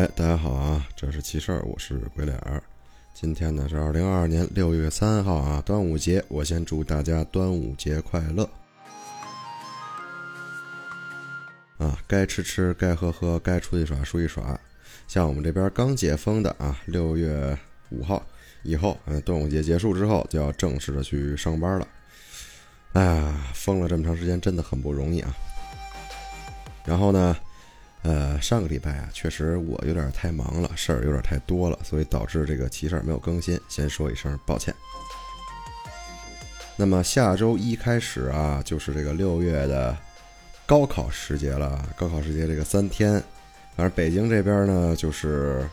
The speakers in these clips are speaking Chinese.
哎，大家好啊！这是奇事儿，我是鬼脸儿。今天呢是二零二二年六月三号啊，端午节。我先祝大家端午节快乐啊！该吃吃，该喝喝，该出去耍出去耍。像我们这边刚解封的啊，六月五号以后，嗯，端午节结束之后就要正式的去上班了。哎呀，封了这么长时间，真的很不容易啊。然后呢？呃，上个礼拜啊，确实我有点太忙了，事儿有点太多了，所以导致这个奇事儿没有更新，先说一声抱歉。那么下周一开始啊，就是这个六月的高考时节了。高考时节这个三天，反正北京这边呢，就是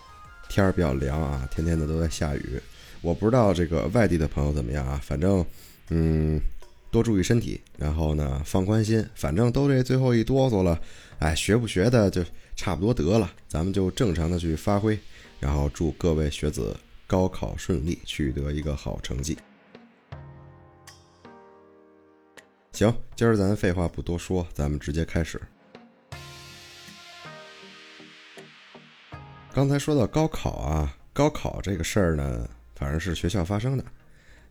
天儿比较凉啊，天天的都在下雨。我不知道这个外地的朋友怎么样啊，反正，嗯。多注意身体，然后呢，放宽心，反正都这最后一哆嗦了，哎，学不学的就差不多得了，咱们就正常的去发挥，然后祝各位学子高考顺利，取得一个好成绩。行，今儿咱废话不多说，咱们直接开始。刚才说到高考啊，高考这个事儿呢，反正是学校发生的，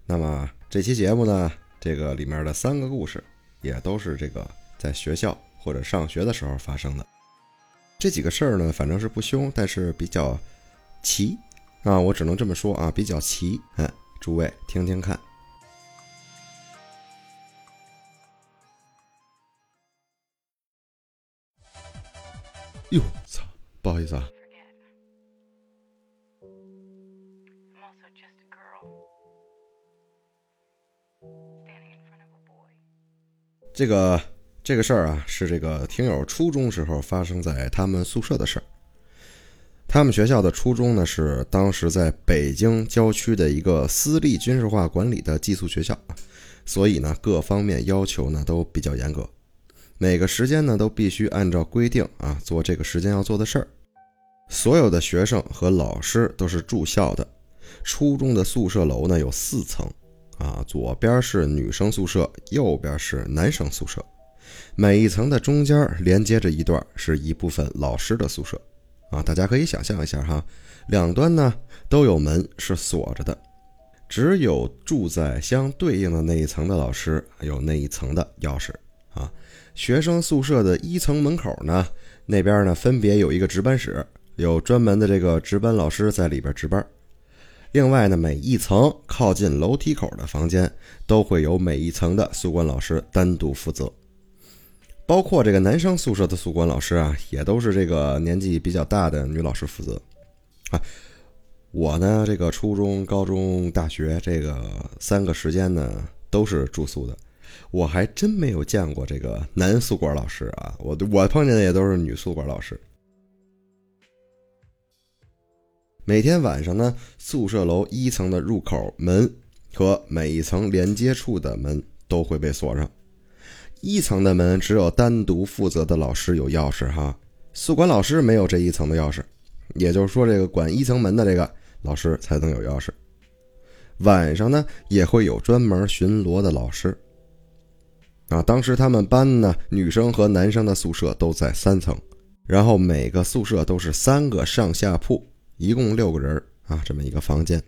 那么这期节目呢。这个里面的三个故事，也都是这个在学校或者上学的时候发生的。这几个事儿呢，反正是不凶，但是比较奇啊，我只能这么说啊，比较奇。嗯，诸位听听看。哟，操，不好意思啊。这个这个事儿啊，是这个听友初中时候发生在他们宿舍的事儿。他们学校的初中呢，是当时在北京郊区的一个私立军事化管理的寄宿学校，所以呢，各方面要求呢都比较严格，每个时间呢都必须按照规定啊做这个时间要做的事儿。所有的学生和老师都是住校的。初中的宿舍楼呢有四层。啊，左边是女生宿舍，右边是男生宿舍。每一层的中间连接着一段，是一部分老师的宿舍。啊，大家可以想象一下哈，两端呢都有门是锁着的，只有住在相对应的那一层的老师有那一层的钥匙。啊，学生宿舍的一层门口呢，那边呢分别有一个值班室，有专门的这个值班老师在里边值班。另外呢，每一层靠近楼梯口的房间都会有每一层的宿管老师单独负责，包括这个男生宿舍的宿管老师啊，也都是这个年纪比较大的女老师负责。啊，我呢，这个初中、高中、大学这个三个时间呢都是住宿的，我还真没有见过这个男宿管老师啊，我我碰见的也都是女宿管老师。每天晚上呢，宿舍楼一层的入口门和每一层连接处的门都会被锁上。一层的门只有单独负责的老师有钥匙哈，宿管老师没有这一层的钥匙，也就是说，这个管一层门的这个老师才能有钥匙。晚上呢，也会有专门巡逻的老师。啊，当时他们班呢，女生和男生的宿舍都在三层，然后每个宿舍都是三个上下铺。一共六个人啊，这么一个房间。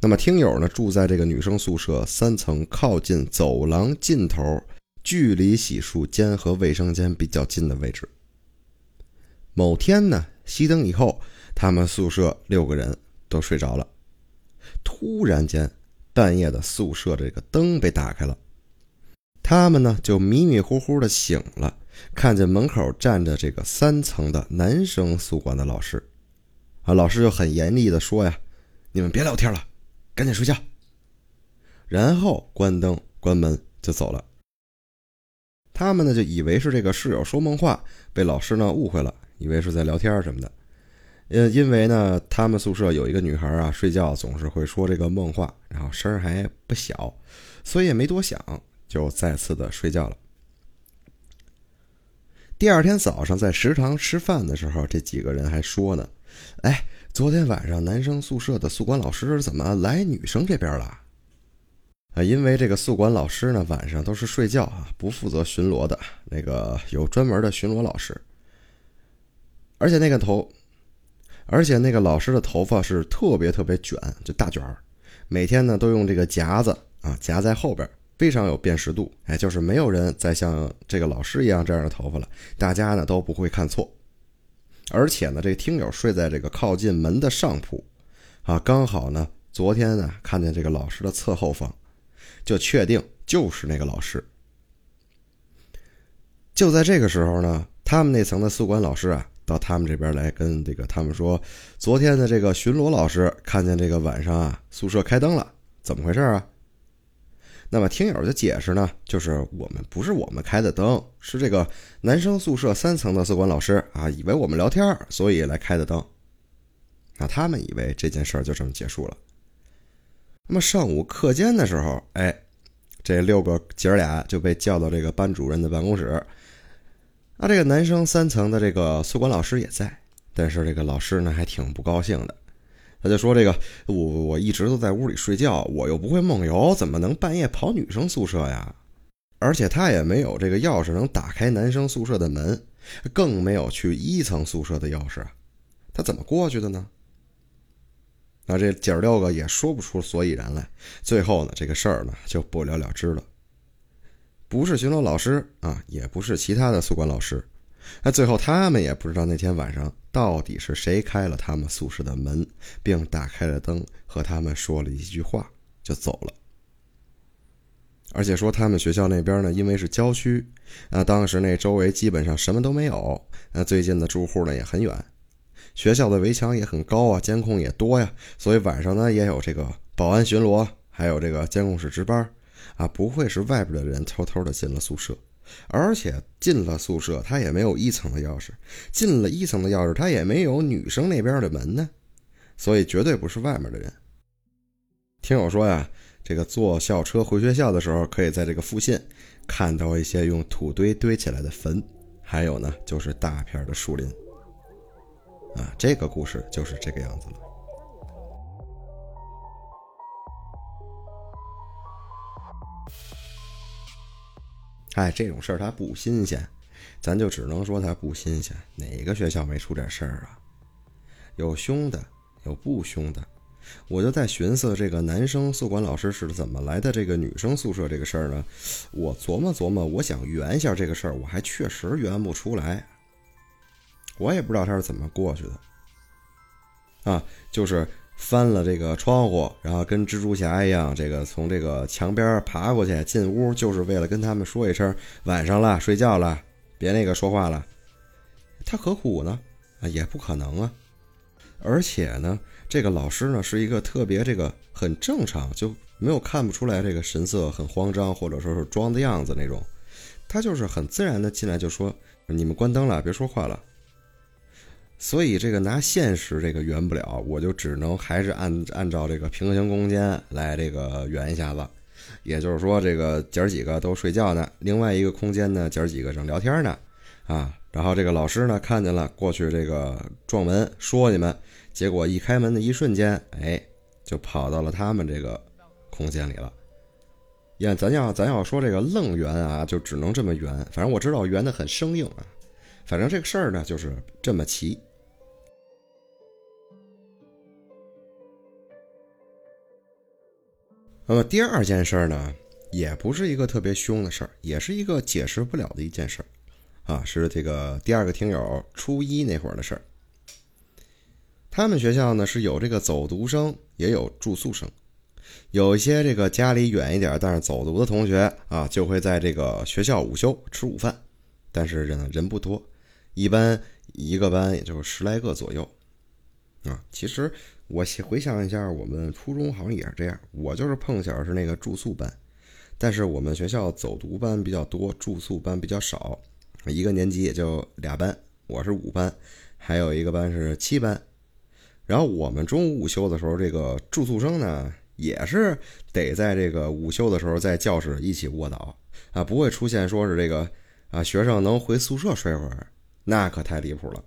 那么听友呢住在这个女生宿舍三层靠近走廊尽头，距离洗漱间和卫生间比较近的位置。某天呢，熄灯以后，他们宿舍六个人都睡着了。突然间，半夜的宿舍这个灯被打开了，他们呢就迷迷糊糊的醒了，看见门口站着这个三层的男生宿管的老师。啊，老师就很严厉的说呀：“你们别聊天了，赶紧睡觉。”然后关灯关门就走了。他们呢就以为是这个室友说梦话，被老师呢误会了，以为是在聊天什么的。呃，因为呢他们宿舍有一个女孩啊，睡觉总是会说这个梦话，然后声还不小，所以也没多想，就再次的睡觉了。第二天早上在食堂吃饭的时候，这几个人还说呢。哎，昨天晚上男生宿舍的宿管老师怎么来女生这边了？啊，因为这个宿管老师呢，晚上都是睡觉啊，不负责巡逻的。那个有专门的巡逻老师，而且那个头，而且那个老师的头发是特别特别卷，就大卷儿，每天呢都用这个夹子啊夹在后边，非常有辨识度。哎，就是没有人再像这个老师一样这样的头发了，大家呢都不会看错。而且呢，这个听友睡在这个靠近门的上铺，啊，刚好呢，昨天呢看见这个老师的侧后方，就确定就是那个老师。就在这个时候呢，他们那层的宿管老师啊，到他们这边来跟这个他们说，昨天的这个巡逻老师看见这个晚上啊，宿舍开灯了，怎么回事啊？那么听友的解释呢，就是我们不是我们开的灯，是这个男生宿舍三层的宿管老师啊，以为我们聊天，所以来开的灯。那他们以为这件事儿就这么结束了。那么上午课间的时候，哎，这六个姐儿俩就被叫到这个班主任的办公室。啊，这个男生三层的这个宿管老师也在，但是这个老师呢还挺不高兴的。他就说：“这个我我一直都在屋里睡觉，我又不会梦游，怎么能半夜跑女生宿舍呀？而且他也没有这个钥匙能打开男生宿舍的门，更没有去一层宿舍的钥匙，他怎么过去的呢？”那这姐儿六个也说不出所以然来。最后呢，这个事儿呢就不了了之了。不是巡逻老师啊，也不是其他的宿管老师。那最后，他们也不知道那天晚上到底是谁开了他们宿舍的门，并打开了灯，和他们说了一句话就走了。而且说他们学校那边呢，因为是郊区，啊，当时那周围基本上什么都没有，那最近的住户呢也很远，学校的围墙也很高啊，监控也多呀，所以晚上呢也有这个保安巡逻，还有这个监控室值班，啊，不会是外边的人偷偷的进了宿舍。而且进了宿舍，他也没有一层的钥匙；进了一层的钥匙，他也没有女生那边的门呢，所以绝对不是外面的人。听我说呀，这个坐校车回学校的时候，可以在这个附近看到一些用土堆堆起来的坟，还有呢，就是大片的树林。啊，这个故事就是这个样子了。哎，这种事儿它不新鲜，咱就只能说它不新鲜。哪个学校没出点事儿啊？有凶的，有不凶的。我就在寻思，这个男生宿管老师是怎么来的？这个女生宿舍这个事儿呢？我琢磨琢磨，我想圆一下这个事儿，我还确实圆不出来。我也不知道他是怎么过去的。啊，就是。翻了这个窗户，然后跟蜘蛛侠一样，这个从这个墙边爬过去进屋，就是为了跟他们说一声晚上了，睡觉了，别那个说话了。他何苦呢？啊，也不可能啊。而且呢，这个老师呢是一个特别这个很正常，就没有看不出来这个神色很慌张，或者说是装的样子那种。他就是很自然的进来就说：“你们关灯了，别说话了。”所以这个拿现实这个圆不了，我就只能还是按按照这个平行空间来这个圆一下子。也就是说，这个姐儿几个都睡觉呢，另外一个空间呢，姐儿几个正聊天呢，啊，然后这个老师呢看见了，过去这个撞门说你们，结果一开门的一瞬间，哎，就跑到了他们这个空间里了。呀，咱要咱要说这个愣圆啊，就只能这么圆。反正我知道圆的很生硬啊。反正这个事儿呢，就是这么齐。那么第二件事儿呢，也不是一个特别凶的事儿，也是一个解释不了的一件事儿，啊，是这个第二个听友初一那会儿的事儿。他们学校呢是有这个走读生，也有住宿生，有一些这个家里远一点，但是走读的同学啊，就会在这个学校午休吃午饭，但是人人不多，一般一个班也就十来个左右，啊，其实。我回想一下，我们初中好像也是这样。我就是碰巧是那个住宿班，但是我们学校走读班比较多，住宿班比较少。一个年级也就俩班，我是五班，还有一个班是七班。然后我们中午午休的时候，这个住宿生呢，也是得在这个午休的时候在教室一起卧倒啊，不会出现说是这个啊学生能回宿舍睡会儿，那可太离谱了。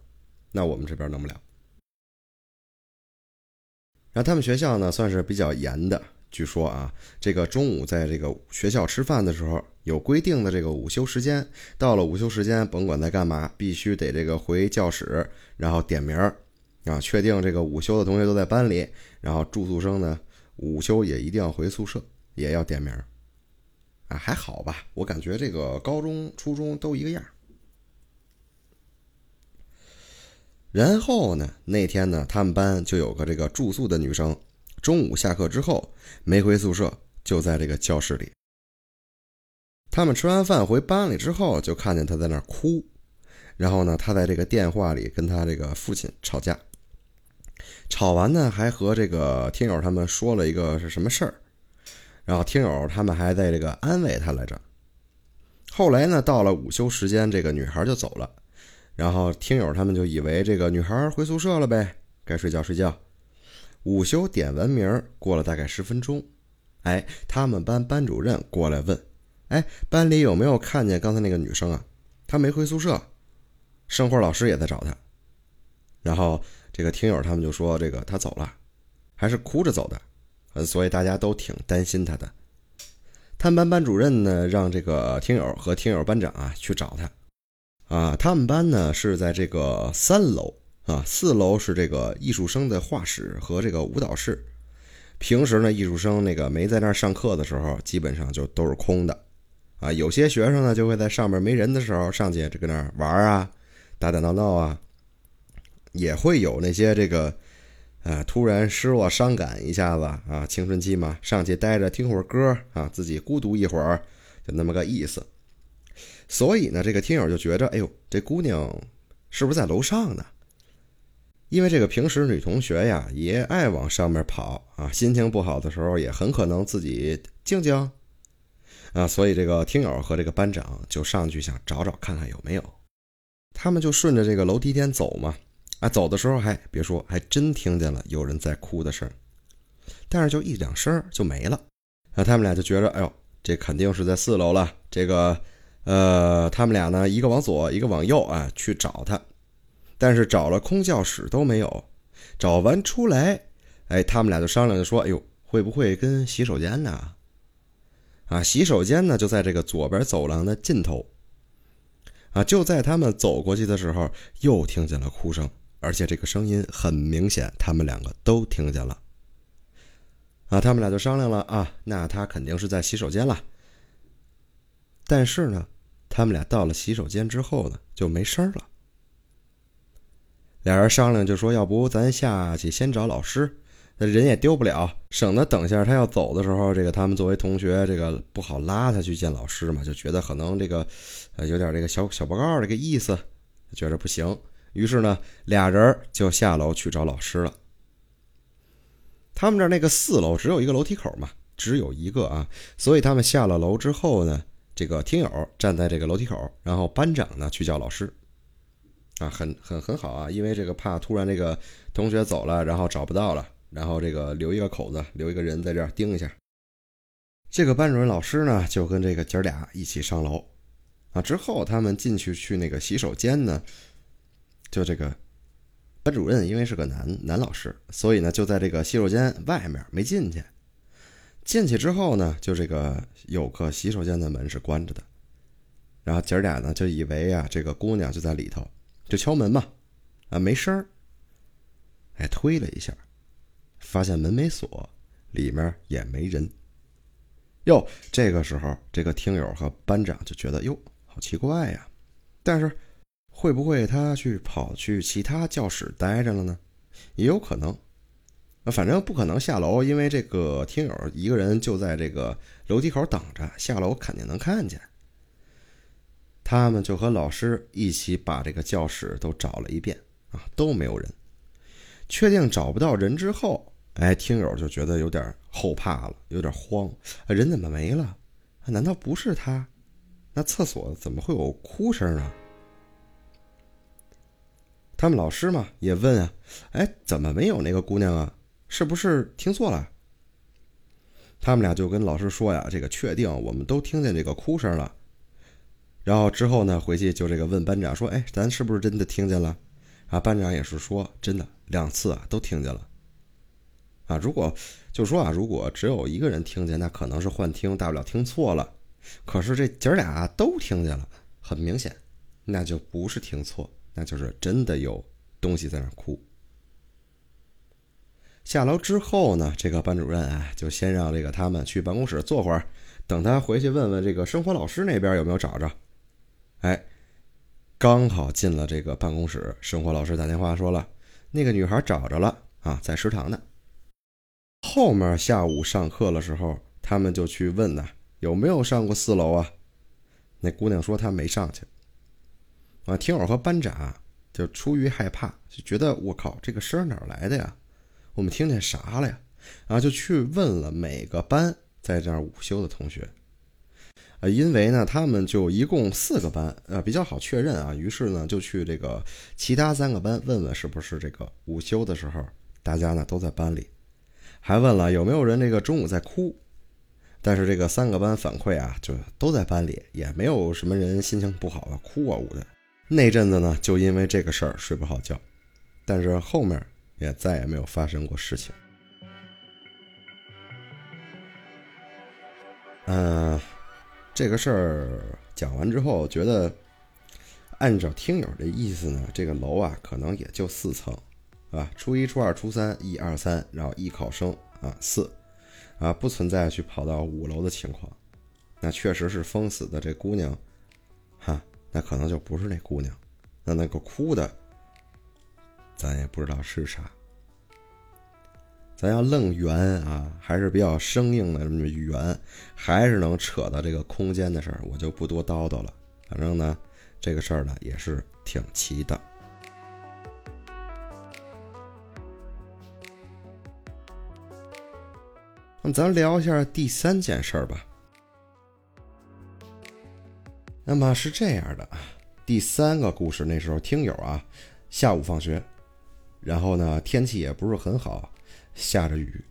那我们这边弄不了。然后他们学校呢算是比较严的，据说啊，这个中午在这个学校吃饭的时候有规定的这个午休时间，到了午休时间，甭管在干嘛，必须得这个回教室，然后点名儿啊，确定这个午休的同学都在班里，然后住宿生呢，午休也一定要回宿舍，也要点名儿。啊，还好吧，我感觉这个高中、初中都一个样儿。然后呢，那天呢，他们班就有个这个住宿的女生，中午下课之后没回宿舍，就在这个教室里。他们吃完饭回班里之后，就看见她在那儿哭。然后呢，她在这个电话里跟她这个父亲吵架。吵完呢，还和这个听友他们说了一个是什么事儿。然后听友他们还在这个安慰她来着。后来呢，到了午休时间，这个女孩就走了。然后听友他们就以为这个女孩回宿舍了呗，该睡觉睡觉。午休点完名，过了大概十分钟，哎，他们班班主任过来问：“哎，班里有没有看见刚才那个女生啊？她没回宿舍，生活老师也在找她。”然后这个听友他们就说：“这个她走了，还是哭着走的。”所以大家都挺担心他的。他们班班主任呢，让这个听友和听友班长啊去找他。啊，他们班呢是在这个三楼啊，四楼是这个艺术生的画室和这个舞蹈室。平时呢，艺术生那个没在那儿上课的时候，基本上就都是空的。啊，有些学生呢就会在上面没人的时候上去这个那儿玩啊，打打闹闹啊，也会有那些这个。啊，突然失落伤感一下子啊，青春期嘛，上去待着听会儿歌啊，自己孤独一会儿，就那么个意思。所以呢，这个听友就觉着，哎呦，这姑娘是不是在楼上呢？因为这个平时女同学呀，也爱往上面跑啊，心情不好的时候也很可能自己静静啊。所以这个听友和这个班长就上去想找找看看有没有，他们就顺着这个楼梯间走嘛。啊，走的时候还别说，还真听见了有人在哭的声，但是就一两声就没了。那他们俩就觉着，哎呦，这肯定是在四楼了。这个，呃，他们俩呢，一个往左，一个往右啊，去找他，但是找了空教室都没有。找完出来，哎，他们俩就商量，就说，哎呦，会不会跟洗手间呢？啊，洗手间呢就在这个左边走廊的尽头。啊，就在他们走过去的时候，又听见了哭声。而且这个声音很明显，他们两个都听见了。啊，他们俩就商量了啊，那他肯定是在洗手间了。但是呢，他们俩到了洗手间之后呢，就没声了。俩人商量就说，要不咱下去先找老师，那人也丢不了，省得等下他要走的时候，这个他们作为同学，这个不好拉他去见老师嘛，就觉得可能这个呃有点这个小小报告这个意思，觉着不行。于是呢，俩人就下楼去找老师了。他们这那个四楼只有一个楼梯口嘛，只有一个啊，所以他们下了楼之后呢，这个听友站在这个楼梯口，然后班长呢去叫老师。啊，很很很好啊，因为这个怕突然这个同学走了，然后找不到了，然后这个留一个口子，留一个人在这儿盯一下。这个班主任老师呢，就跟这个姐俩一起上楼。啊，之后他们进去去那个洗手间呢。就这个班主任，因为是个男男老师，所以呢就在这个洗手间外面没进去。进去之后呢，就这个有个洗手间的门是关着的，然后姐儿俩呢就以为啊这个姑娘就在里头，就敲门嘛，啊没声儿，哎推了一下，发现门没锁，里面也没人。哟，这个时候这个听友和班长就觉得哟好奇怪呀，但是。会不会他去跑去其他教室待着了呢？也有可能，反正不可能下楼，因为这个听友一个人就在这个楼梯口等着，下楼肯定能看见。他们就和老师一起把这个教室都找了一遍啊，都没有人。确定找不到人之后，哎，听友就觉得有点后怕了，有点慌，人怎么没了？难道不是他？那厕所怎么会有哭声呢？他们老师嘛也问啊，哎，怎么没有那个姑娘啊？是不是听错了？他们俩就跟老师说呀，这个确定我们都听见这个哭声了。然后之后呢，回去就这个问班长说，哎，咱是不是真的听见了？啊，班长也是说，真的两次啊都听见了。啊，如果就说啊，如果只有一个人听见，那可能是幻听，大不了听错了。可是这姐儿俩都听见了，很明显，那就不是听错。那就是真的有东西在那哭，下楼之后呢，这个班主任啊，就先让这个他们去办公室坐会儿，等他回去问问这个生活老师那边有没有找着。哎，刚好进了这个办公室，生活老师打电话说了，那个女孩找着了啊，在食堂呢。后面下午上课的时候，他们就去问呢，有没有上过四楼啊？那姑娘说她没上去。啊，听友和班长就出于害怕，就觉得我靠，这个声哪来的呀？我们听见啥了呀？然后就去问了每个班在这儿午休的同学。啊，因为呢，他们就一共四个班，呃，比较好确认啊。于是呢，就去这个其他三个班问问是不是这个午休的时候，大家呢都在班里。还问了有没有人这个中午在哭，但是这个三个班反馈啊，就都在班里，也没有什么人心情不好啊，哭啊呜的。那阵子呢，就因为这个事儿睡不好觉，但是后面也再也没有发生过事情。嗯。这个事儿讲完之后，觉得按照听友的意思呢，这个楼啊可能也就四层，啊，初一、初二、初三，一二三，然后艺考生啊四，啊不存在去跑到五楼的情况。那确实是封死的这姑娘，哈，那可能就不是那姑娘，那那个哭的，咱也不知道是啥。咱要愣圆啊，还是比较生硬的这么圆，还是能扯到这个空间的事儿，我就不多叨叨了。反正呢，这个事儿呢也是挺奇的。那咱聊一下第三件事儿吧。那么是这样的，第三个故事，那时候听友啊，下午放学，然后呢天气也不是很好。下着雨，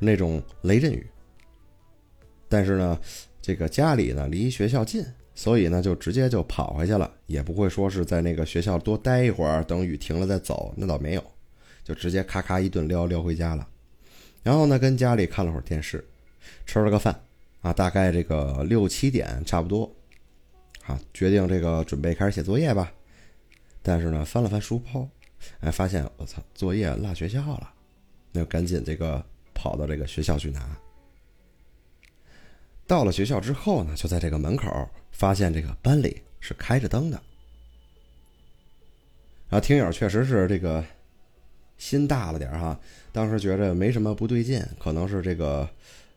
那种雷阵雨。但是呢，这个家里呢离学校近，所以呢就直接就跑回去了，也不会说是在那个学校多待一会儿，等雨停了再走，那倒没有，就直接咔咔一顿撩撩回家了。然后呢，跟家里看了会儿电视，吃了个饭啊，大概这个六七点差不多，啊，决定这个准备开始写作业吧。但是呢，翻了翻书包，哎，发现我操，作业落学校了。那就赶紧这个跑到这个学校去拿。到了学校之后呢，就在这个门口发现这个班里是开着灯的。然后听友确实是这个心大了点哈，当时觉着没什么不对劲，可能是这个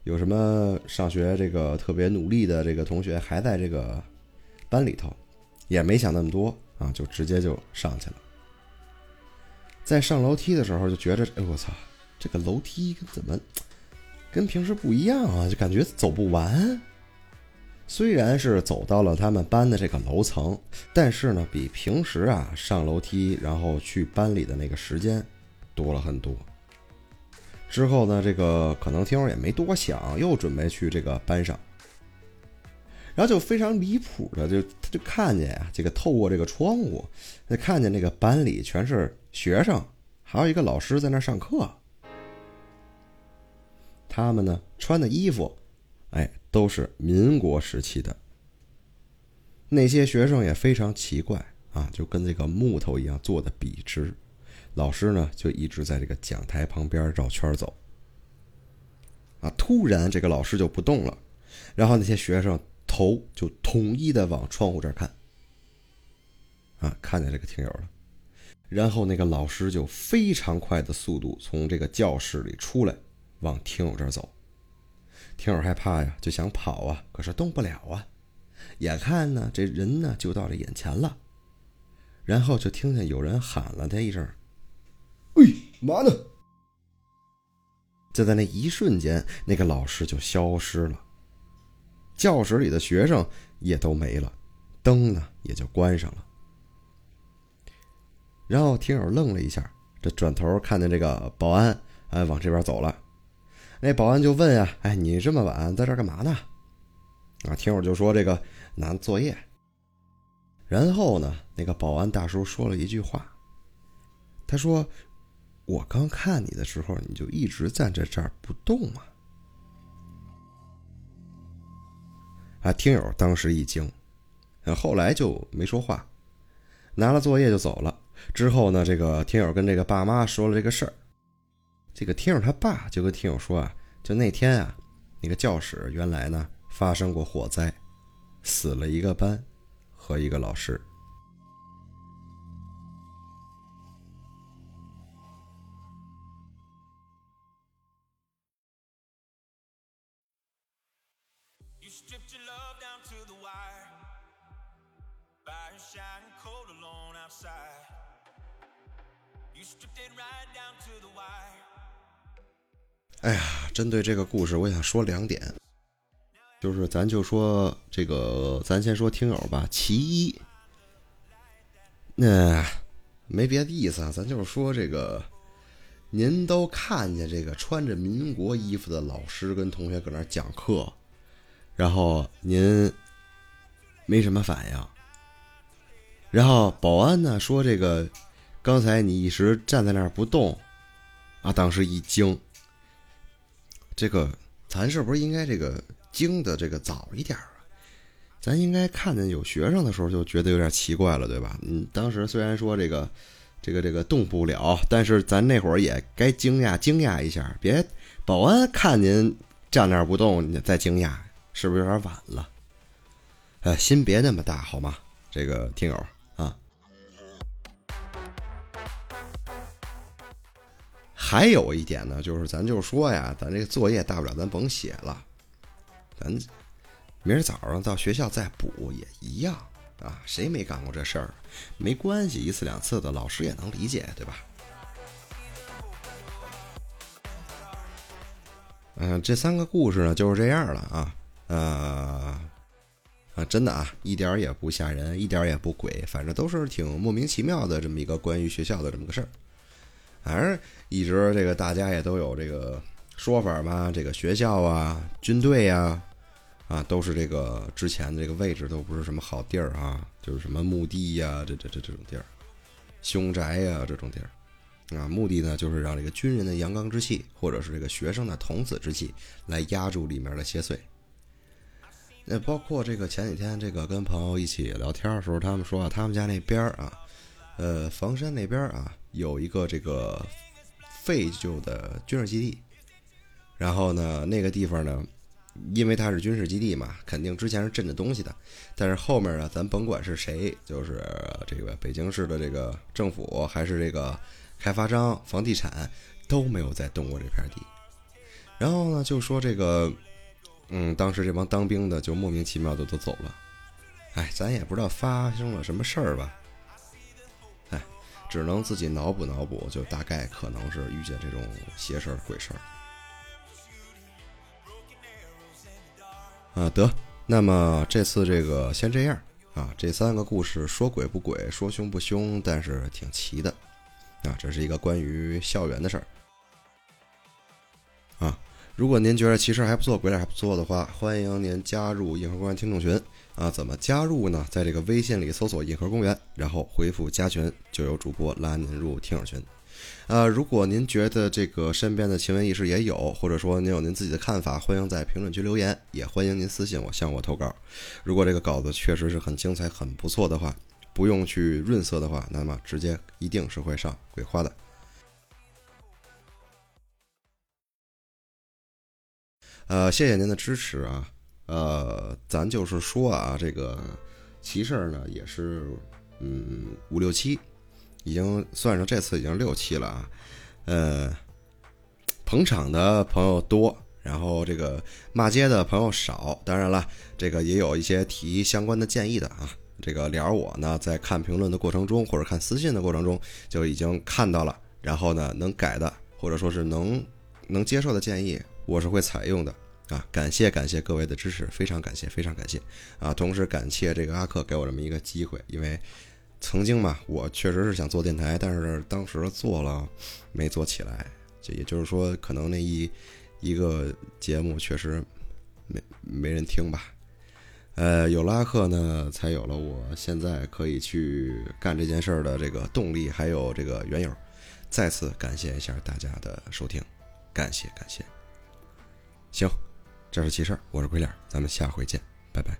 有什么上学这个特别努力的这个同学还在这个班里头，也没想那么多啊，就直接就上去了。在上楼梯的时候就觉着，哎我操！这个楼梯怎么跟平时不一样啊？就感觉走不完。虽然是走到了他们班的这个楼层，但是呢，比平时啊上楼梯然后去班里的那个时间多了很多。之后呢，这个可能听友也没多想，又准备去这个班上，然后就非常离谱的，就他就看见啊，这个透过这个窗户，他看见那个班里全是学生，还有一个老师在那上课。他们呢穿的衣服，哎，都是民国时期的。那些学生也非常奇怪啊，就跟这个木头一样做的笔直。老师呢就一直在这个讲台旁边绕圈走。啊，突然这个老师就不动了，然后那些学生头就统一的往窗户这儿看。啊，看见这个听友了，然后那个老师就非常快的速度从这个教室里出来。往听友这儿走，听友害怕呀，就想跑啊，可是动不了啊。眼看呢，这人呢就到这眼前了，然后就听见有人喊了他一声：“哎，嘛呢？”就在那一瞬间，那个老师就消失了，教室里的学生也都没了，灯呢也就关上了。然后听友愣了一下，这转头看见这个保安哎往这边走了。那保安就问呀：“哎，你这么晚在这干嘛呢？”啊，听友就说：“这个拿作业。”然后呢，那个保安大叔说了一句话，他说：“我刚看你的时候，你就一直站在这儿不动嘛。”啊，听友当时一惊，后来就没说话，拿了作业就走了。之后呢，这个听友跟这个爸妈说了这个事儿。这个听友他爸就跟听友说啊，就那天啊，那个教室原来呢发生过火灾，死了一个班和一个老师。哎呀，针对这个故事，我想说两点，就是咱就说这个，咱先说听友吧。其一，那没别的意思啊，咱就是说这个，您都看见这个穿着民国衣服的老师跟同学搁那讲课。然后您没什么反应，然后保安呢说：“这个刚才你一时站在那儿不动，啊，当时一惊。这个咱是不是应该这个惊的这个早一点啊？咱应该看见有学生的时候就觉得有点奇怪了，对吧？嗯，当时虽然说这个这个这个动不了，但是咱那会儿也该惊讶惊讶一下，别保安看您站那儿不动，你再惊讶。”是不是有点晚了？呃，心别那么大，好吗？这个听友还有一点呢，就是咱就说呀，咱这个作业大不了咱甭写了，咱明儿早上到学校再补也一样啊。谁没干过这事儿？没关系，一次两次的，老师也能理解，对吧？嗯，这三个故事呢，就是这样了啊。呃，啊，真的啊，一点也不吓人，一点也不鬼，反正都是挺莫名其妙的这么一个关于学校的这么个事儿。反正一直这个大家也都有这个说法嘛，这个学校啊、军队呀，啊，都是这个之前的这个位置都不是什么好地儿啊，就是什么墓地呀，这这这这种地儿，凶宅呀这种地儿。啊，目的呢就是让这个军人的阳刚之气，或者是这个学生的童子之气，来压住里面的邪祟。那包括这个前几天，这个跟朋友一起聊天的时候，他们说啊，他们家那边啊，呃，房山那边啊，有一个这个废旧的军事基地。然后呢，那个地方呢，因为它是军事基地嘛，肯定之前是镇着东西的。但是后面呢，咱甭管是谁，就是这个北京市的这个政府，还是这个开发商、房地产，都没有再动过这片地。然后呢，就说这个。嗯，当时这帮当兵的就莫名其妙的都走了，哎，咱也不知道发生了什么事儿吧，只能自己脑补脑补，就大概可能是遇见这种邪事儿、鬼事儿。啊，得，那么这次这个先这样啊，这三个故事说鬼不鬼，说凶不凶，但是挺齐的啊，这是一个关于校园的事儿啊。如果您觉得其实还不错，鬼脸还不错的话，欢迎您加入硬核公园听众群啊！怎么加入呢？在这个微信里搜索“硬核公园”，然后回复“加群”，就有主播拉您入听友群。啊，如果您觉得这个身边的奇闻异事也有，或者说您有您自己的看法，欢迎在评论区留言，也欢迎您私信我向我投稿。如果这个稿子确实是很精彩、很不错的话，不用去润色的话，那么直接一定是会上鬼话的。呃，谢谢您的支持啊！呃，咱就是说啊，这个奇事儿呢，也是嗯五六期，已经算上这次已经六期了啊。呃，捧场的朋友多，然后这个骂街的朋友少。当然了，这个也有一些提相关的建议的啊。这个聊我呢，在看评论的过程中，或者看私信的过程中，就已经看到了。然后呢，能改的，或者说是能能接受的建议。我是会采用的啊！感谢感谢各位的支持，非常感谢非常感谢啊！同时感谢这个阿克给我这么一个机会，因为曾经嘛，我确实是想做电台，但是当时做了没做起来，就也就是说，可能那一一个节目确实没没人听吧。呃，有了阿克呢，才有了我现在可以去干这件事儿的这个动力，还有这个缘由。再次感谢一下大家的收听，感谢感谢。行，这是奇事儿，我是鬼脸，咱们下回见，拜拜。